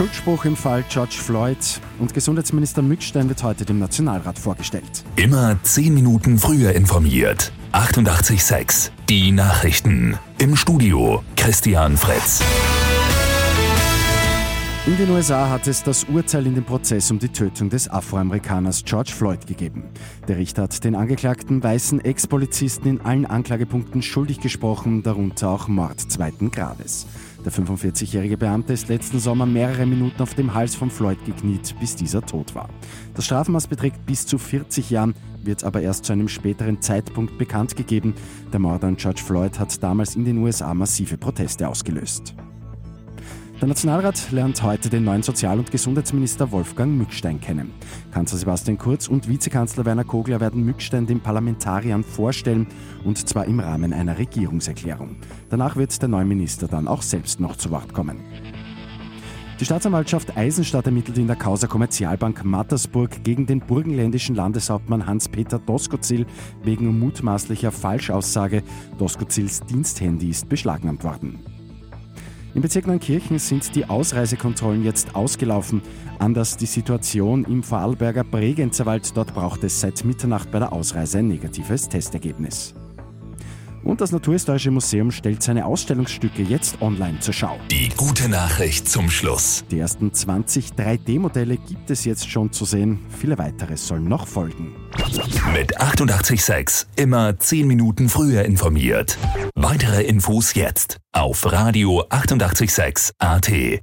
Schuldspruch im Fall George Floyd und Gesundheitsminister Mückstein wird heute dem Nationalrat vorgestellt. Immer 10 Minuten früher informiert. 88.6 Die Nachrichten. Im Studio Christian Fritz. In den USA hat es das Urteil in dem Prozess um die Tötung des Afroamerikaners George Floyd gegeben. Der Richter hat den angeklagten weißen Ex-Polizisten in allen Anklagepunkten schuldig gesprochen, darunter auch Mord zweiten Grades. Der 45-jährige Beamte ist letzten Sommer mehrere Minuten auf dem Hals von Floyd gekniet, bis dieser tot war. Das Strafmaß beträgt bis zu 40 Jahren, wird aber erst zu einem späteren Zeitpunkt bekannt gegeben. Der Mord an George Floyd hat damals in den USA massive Proteste ausgelöst. Der Nationalrat lernt heute den neuen Sozial- und Gesundheitsminister Wolfgang Mückstein kennen. Kanzler Sebastian Kurz und Vizekanzler Werner Kogler werden Mückstein den Parlamentariern vorstellen, und zwar im Rahmen einer Regierungserklärung. Danach wird der neue Minister dann auch selbst noch zu Wort kommen. Die Staatsanwaltschaft Eisenstadt ermittelt in der Causa Kommerzialbank Mattersburg gegen den burgenländischen Landeshauptmann Hans-Peter Doskozil wegen mutmaßlicher Falschaussage. Doskozils Diensthandy ist beschlagnahmt worden. Im Bezirk Neunkirchen sind die Ausreisekontrollen jetzt ausgelaufen. Anders die Situation im Vorarlberger Bregenzerwald. Dort braucht es seit Mitternacht bei der Ausreise ein negatives Testergebnis. Und das Naturhistorische Museum stellt seine Ausstellungsstücke jetzt online zur Schau. Die gute Nachricht zum Schluss. Die ersten 20 3D-Modelle gibt es jetzt schon zu sehen. Viele weitere sollen noch folgen. Mit 886 immer 10 Minuten früher informiert. Weitere Infos jetzt auf Radio 886 AT.